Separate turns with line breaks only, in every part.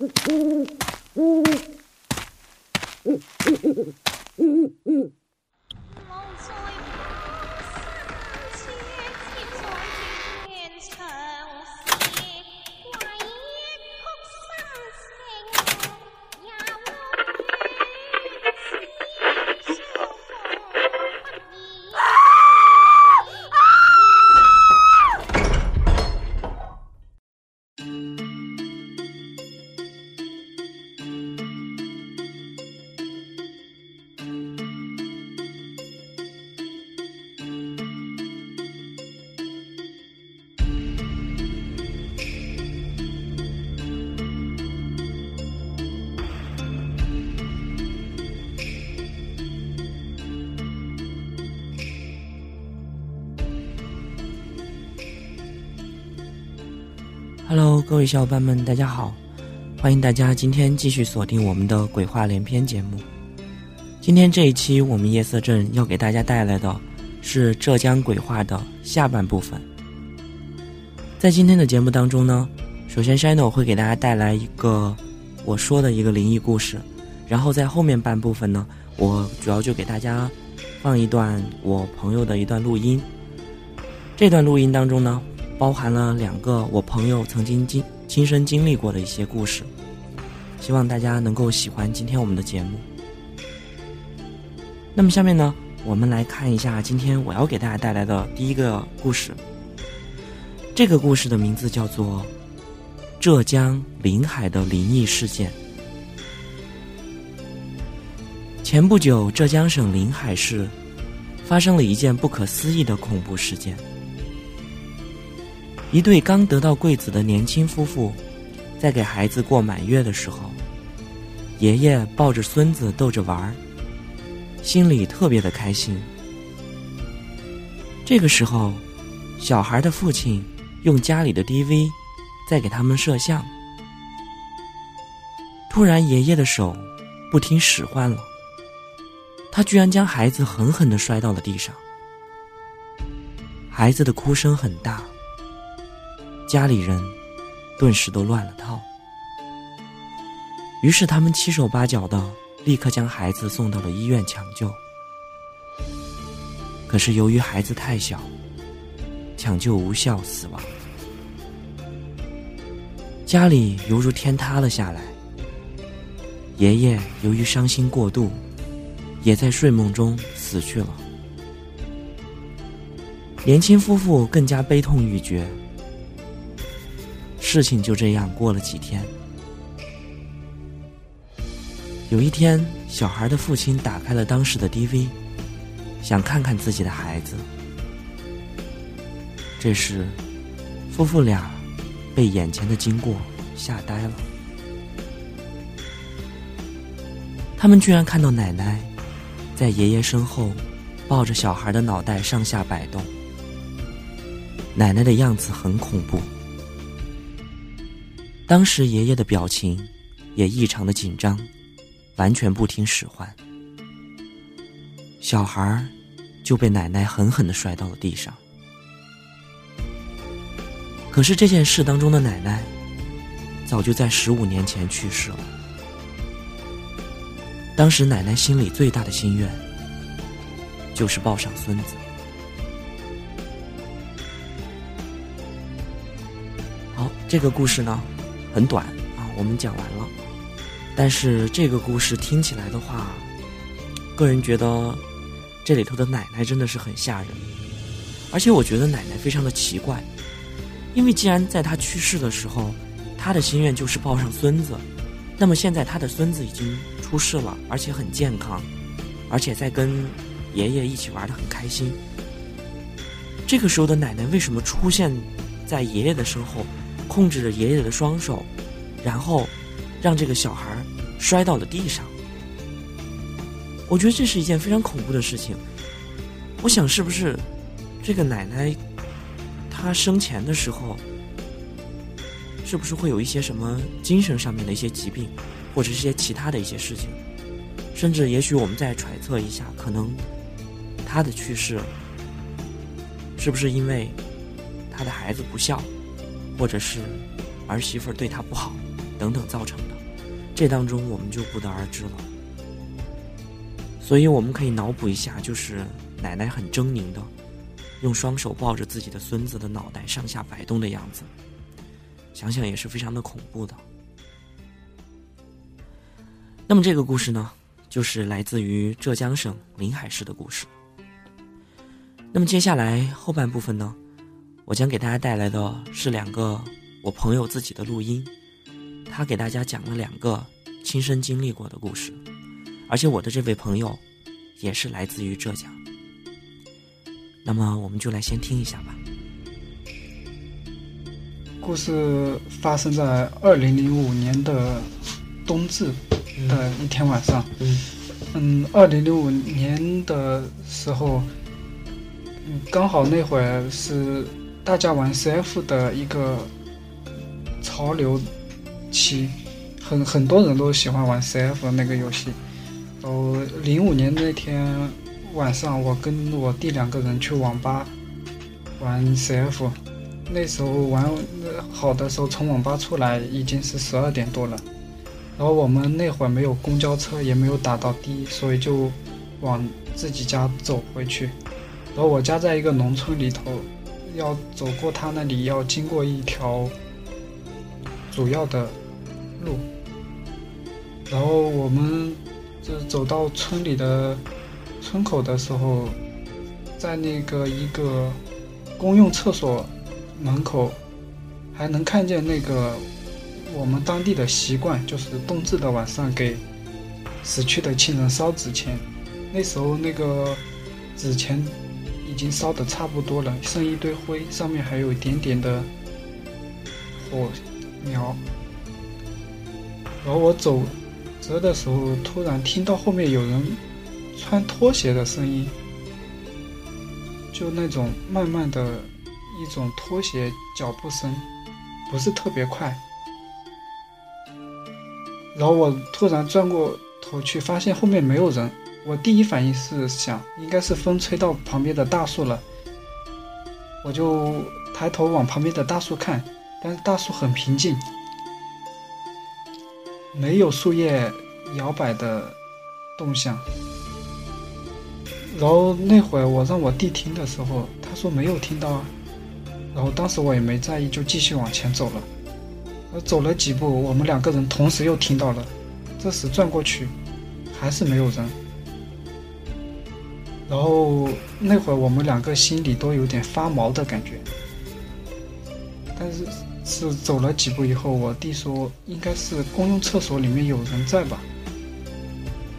Mm-hmm. 各位小伙伴们，大家好！欢迎大家今天继续锁定我们的鬼话连篇节目。今天这一期，我们夜色镇要给大家带来的是浙江鬼话的下半部分。在今天的节目当中呢，首先 Shino 会给大家带来一个我说的一个灵异故事，然后在后面半部分呢，我主要就给大家放一段我朋友的一段录音。这段录音当中呢。包含了两个我朋友曾经经亲身经历过的一些故事，希望大家能够喜欢今天我们的节目。那么下面呢，我们来看一下今天我要给大家带来的第一个故事。这个故事的名字叫做《浙江临海的灵异事件》。前不久，浙江省临海市发生了一件不可思议的恐怖事件。一对刚得到贵子的年轻夫妇，在给孩子过满月的时候，爷爷抱着孙子逗着玩儿，心里特别的开心。这个时候，小孩的父亲用家里的 DV 在给他们摄像。突然，爷爷的手不听使唤了，他居然将孩子狠狠的摔到了地上，孩子的哭声很大。家里人顿时都乱了套，于是他们七手八脚的立刻将孩子送到了医院抢救。可是由于孩子太小，抢救无效死亡。家里犹如天塌了下来。爷爷由于伤心过度，也在睡梦中死去了。年轻夫妇更加悲痛欲绝。事情就这样过了几天。有一天，小孩的父亲打开了当时的 DV，想看看自己的孩子。这时，夫妇俩被眼前的经过吓呆了。他们居然看到奶奶在爷爷身后抱着小孩的脑袋上下摆动，奶奶的样子很恐怖。当时爷爷的表情也异常的紧张，完全不听使唤。小孩就被奶奶狠狠的摔到了地上。可是这件事当中的奶奶，早就在十五年前去世了。当时奶奶心里最大的心愿，就是抱上孙子。好，这个故事呢？很短啊，我们讲完了。但是这个故事听起来的话，个人觉得这里头的奶奶真的是很吓人，而且我觉得奶奶非常的奇怪，因为既然在她去世的时候，她的心愿就是抱上孙子，那么现在她的孙子已经出世了，而且很健康，而且在跟爷爷一起玩的很开心。这个时候的奶奶为什么出现在爷爷的身后？控制着爷爷的双手，然后让这个小孩摔到了地上。我觉得这是一件非常恐怖的事情。我想，是不是这个奶奶她生前的时候，是不是会有一些什么精神上面的一些疾病，或者是些其他的一些事情？甚至，也许我们再揣测一下，可能她的去世是不是因为她的孩子不孝？或者是儿媳妇对他不好，等等造成的，这当中我们就不得而知了。所以我们可以脑补一下，就是奶奶很狰狞的，用双手抱着自己的孙子的脑袋上下摆动的样子，想想也是非常的恐怖的。那么这个故事呢，就是来自于浙江省临海市的故事。那么接下来后半部分呢，我将给大家带来的是两个我朋友自己的录音，他给大家讲了两个亲身经历过的故事，而且我的这位朋友也是来自于浙江。那么我们就来先听一下吧。
故事发生在二零零五年的冬至的一天晚上。
嗯
嗯，二零零五年的时候，嗯，刚好那会儿是大家玩 CF 的一个潮流期，很很多人都喜欢玩 CF 那个游戏。然后零五年那天晚上，我跟我弟两个人去网吧玩 CF，那时候玩好的时候，从网吧出来已经是十二点多了。然后我们那会儿没有公交车，也没有打到的，所以就往自己家走回去。然后我家在一个农村里头，要走过他那里要经过一条主要的路。然后我们就走到村里的村口的时候，在那个一个公用厕所门口，还能看见那个我们当地的习惯，就是冬至的晚上给死去的亲人烧纸钱。那时候那个纸钱已经烧得差不多了，剩一堆灰，上面还有一点点的火苗。然后我走着的时候，突然听到后面有人穿拖鞋的声音，就那种慢慢的一种拖鞋脚步声，不是特别快。然后我突然转过头去，发现后面没有人。我第一反应是想，应该是风吹到旁边的大树了。我就抬头往旁边的大树看，但是大树很平静，没有树叶摇摆的动向。然后那会我让我弟听的时候，他说没有听到啊。然后当时我也没在意，就继续往前走了。我走了几步，我们两个人同时又听到了。这时转过去，还是没有人。然后那会儿我们两个心里都有点发毛的感觉。但是是走了几步以后，我弟说应该是公用厕所里面有人在吧。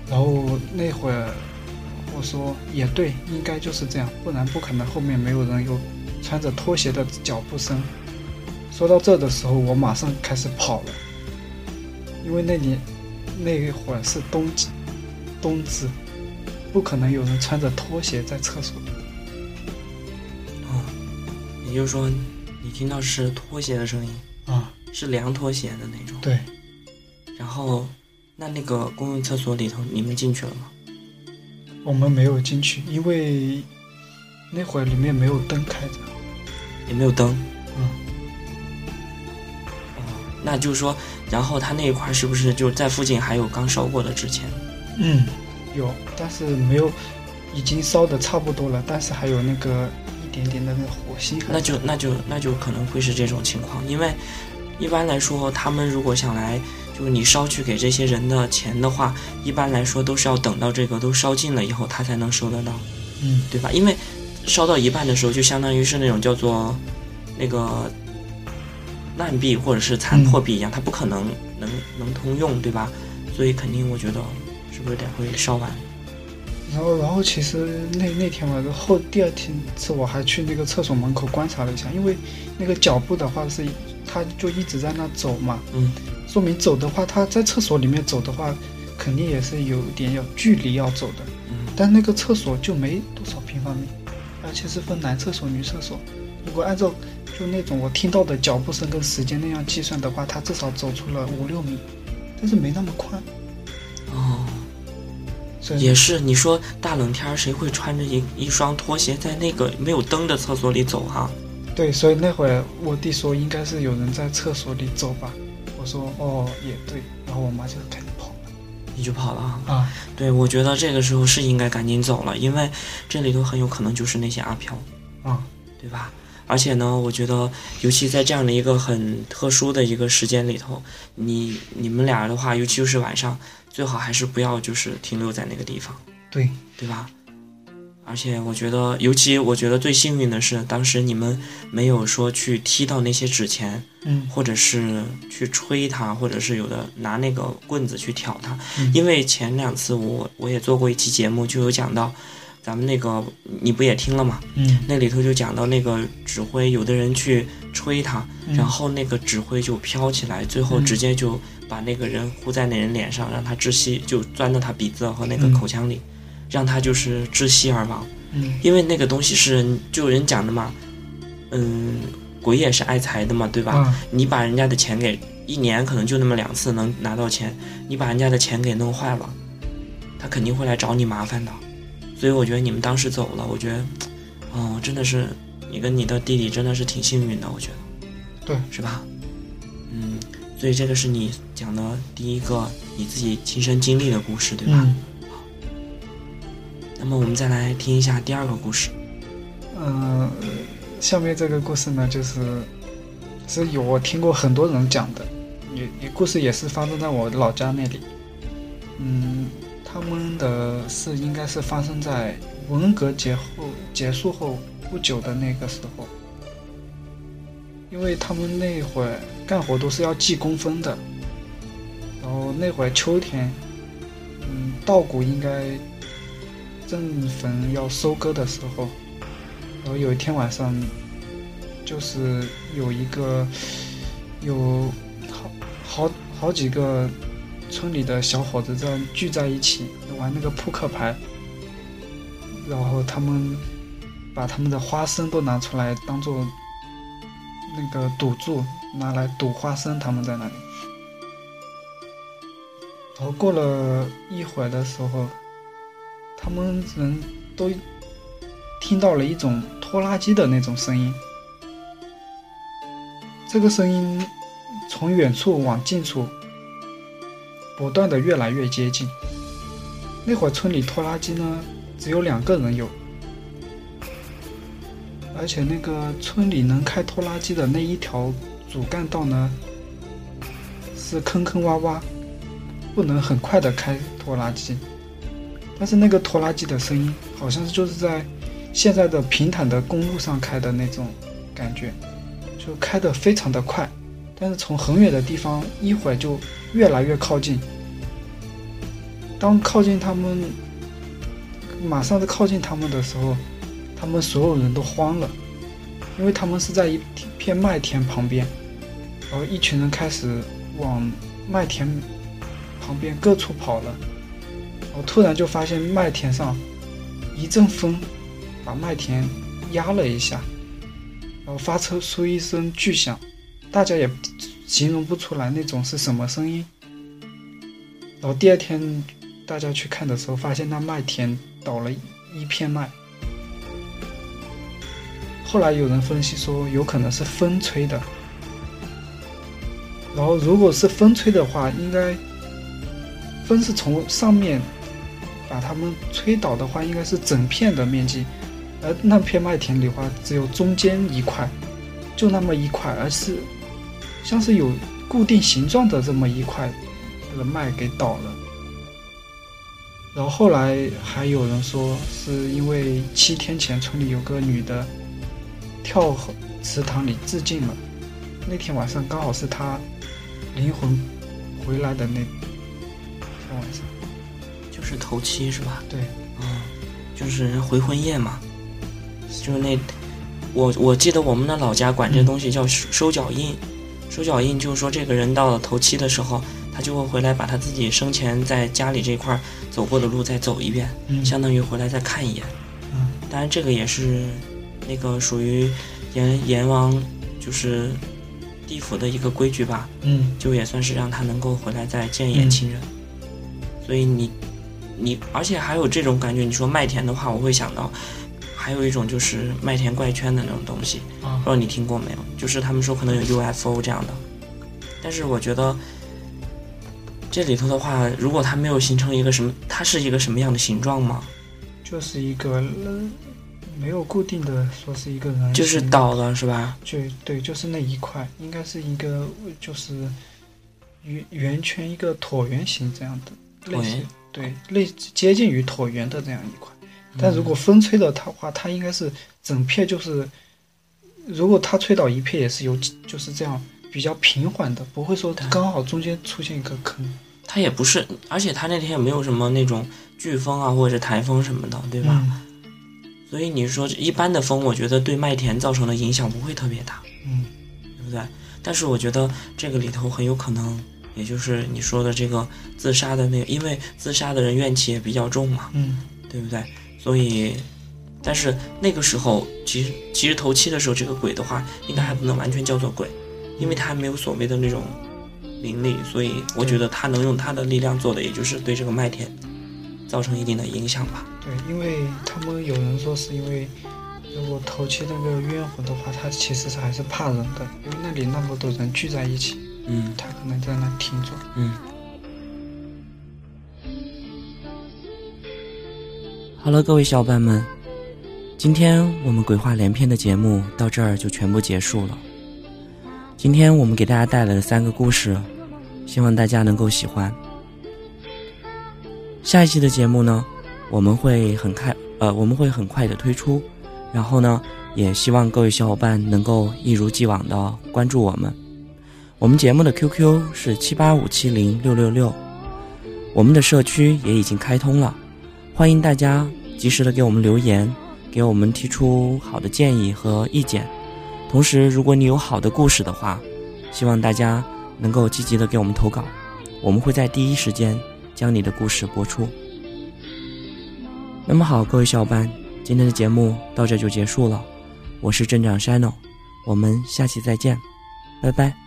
然后那会儿我说也对，应该就是这样，不然不可能后面没有人有穿着拖鞋的脚步声。说到这的时候，我马上开始跑了，因为那里那一会儿是冬季，冬至，不可能有人穿着拖鞋在厕所里。
嗯，也就是说，你听到是拖鞋的声音，
啊，
是凉拖鞋的那种。
对，
然后，那那个公用厕所里头，你们进去了吗？
我们没有进去，因为那会儿里面没有灯开着。
也没有灯。
嗯，
哦，那就是说，然后他那一块是不是就在附近还有刚烧过的纸钱？
嗯，有，但是没有，已经烧的差不多了，但是还有那个一点点的那个火星。
那就那就那就可能会是这种情况，因为一般来说，他们如果想来，就是你烧去给这些人的钱的话，一般来说都是要等到这个都烧尽了以后，他才能收得到，
嗯，
对吧？因为烧到一半的时候，就相当于是那种叫做那个烂币或者是残破币一样，它不可能能能通用，对吧？所以肯定我觉得是不是得会烧完？
然后，然后其实那那天晚上后第二天次我还去那个厕所门口观察了一下，因为那个脚步的话是，他就一直在那走嘛，
嗯，
说明走的话，他在厕所里面走的话，肯定也是有点要距离要走的。
嗯
但那个厕所就没多少平方米，而且是分男厕所、女厕所。如果按照就那种我听到的脚步声跟时间那样计算的话，他至少走出了五六米，但是没那么宽。
哦。也是，你说大冷天儿谁会穿着一一双拖鞋在那个没有灯的厕所里走哈、
对，所以那会儿我弟说应该是有人在厕所里走吧，我说哦也对，然后我妈就赶紧跑了。
你就跑了啊？
啊，
对，我觉得这个时候是应该赶紧走了，因为这里头很有可能就是那些阿飘，
啊，
对吧？而且呢，我觉得，尤其在这样的一个很特殊的一个时间里头，你你们俩的话，尤其是晚上，最好还是不要就是停留在那个地方，
对，
对吧？而且我觉得，尤其我觉得最幸运的是，当时你们没有说去踢到那些纸钱，
嗯
或者是去吹它，或者是有的拿那个棍子去挑它，
嗯
因为前两次我我也做过一期节目，就有讲到，咱们那个你不也听了吗？
嗯，
那里头就讲到那个指挥，有的人去吹它，
嗯
然后那个指挥就飘起来，最后
嗯
直接就把那个人呼在那人脸上，让他窒息，就钻到他鼻子和那个
嗯
口腔里，让他就是窒息而亡。
嗯
因为那个东西是就有人讲的嘛，嗯，鬼也是爱财的嘛，对吧？
啊，
你把人家的钱给一年可能就那么两次能拿到钱，你把人家的钱给弄坏了，他肯定会来找你麻烦的。所以我觉得你们当时走了，我觉得，哦，真的是你跟你的弟弟真的是挺幸运的，我觉得，
对，
是吧？嗯，所以这个是你讲的第一个你自己亲身经历的故事，对吧？
嗯
那么我们再来听一下第二个故事。
嗯、下面这个故事呢，就是是有我听过很多人讲的，也也故事也是发生在我老家那里。嗯，他们的事应该是发生在文革结后结束后不久的那个时候，因为他们那会儿干活都是要记工分的，然后那会儿秋天，嗯，稻谷应该正逢要收割的时候，然后有一天晚上，就是有一个有好好好几个村里的小伙子在聚在一起玩那个扑克牌，然后他们把他们的花生都拿出来当做那个赌注，拿来赌花生，他们在那里。然后过了一会儿的时候，他们人都听到了一种拖拉机的那种声音。这个声音从远处往近处不断的越来越接近。那会儿村里拖拉机呢只有两个人有，而且那个村里能开拖拉机的那一条主干道呢是坑坑洼洼，不能很快的开拖拉机。但是那个拖拉机的声音好像是就是在现在的平坦的公路上开的那种感觉，就开得非常的快，但是从很远的地方一会儿就越来越靠近。当靠近他们，马上在靠近他们的时候，他们所有人都慌了，因为他们是在一片麦田旁边，然后一群人开始往麦田旁边各处跑了。我突然就发现麦田上一阵风把麦田压了一下，然后发出出一声巨响，大家也形容不出来那种是什么声音。然后第二天大家去看的时候，发现那麦田倒了一片麦。后来有人分析说，有可能是风吹的。然后如果是风吹的话，应该风是从上面把它们吹倒的话，应该是整片的面积，而那片麦田里话，只有中间一块，就那么一块，而是像是有固定形状的这么一块的麦给倒了。然后后来还有人说，是因为七天前村里有个女的跳池塘里自尽了，那天晚上刚好是她灵魂回来的那天晚上。
就是头七是吧？
对，
嗯，就是回魂夜嘛，就是那，我我记得我们的老家管这东西叫收收脚印，收脚印就是说这个人到了头七的时候，他就会回来把他自己生前在家里这块儿走过的路再走一遍，
嗯
相当于回来再看一眼。
嗯
当然这个也是那个属于阎阎王就是地府的一个规矩吧，
嗯
就也算是让他能够回来再见一眼
嗯
亲人。所以你你而且还有这种感觉，你说麦田的话，我会想到还有一种就是麦田怪圈的那种东西，
啊
不知道你听过没有？就是他们说可能有 UFO 这样的，但是我觉得这里头的话，如果它没有形成一个什么，它是一个什么样的形状吗？
就是一个呃没有固定的说是一个人，
就是倒了是吧？
就对，就是那一块，应该是一个就是圆圆圈一个椭圆形这样的，类似
椭圆
对类接近于椭圆的这样一块。
嗯
但如果风吹的它话，它应该是整片就是，如果它吹倒一片也是有就是这样比较平缓的，不会说刚好中间出现一个坑，
它也不是，而且它那天也没有什么那种飓风啊，或者是台风什么的，对吧？
嗯
所以你说一般的风，我觉得对麦田造成的影响不会特别大，
嗯
对不对？但是我觉得这个里头很有可能，也就是你说的这个自杀的那个，因为自杀的人怨气也比较重嘛，
嗯
对不对？所以，但是那个时候，其实其实头七的时候，这个鬼的话，应该还不能完全叫做鬼，因为他还没有所谓的那种灵力，所以我觉得他能用他的力量做的，也就是对这个麦田造成一定的影响吧。
对，因为他们有人说是因为如果头七那个冤魂的话，他其实是还是怕人的，因为那里那么多人聚在一起，
嗯
他可能在那听着。
嗯。好了，各位小伙伴们，今天我们鬼话连篇的节目到这儿就全部结束了。今天我们给大家带来了三个故事，希望大家能够喜欢。下一期的节目呢，我们会很快呃，我们会很快的推出，然后呢，也希望各位小伙伴能够一如既往的关注我们。我们节目的 QQ 是七八五七零六六六，我们的社区也已经开通了，欢迎大家及时的给我们留言，给我们提出好的建议和意见。同时，如果你有好的故事的话，希望大家能够积极的给我们投稿，我们会在第一时间将你的故事播出。那么好，各位小伙伴，今天的节目到这就结束了，我是镇长 Shino，我们下期再见，拜拜。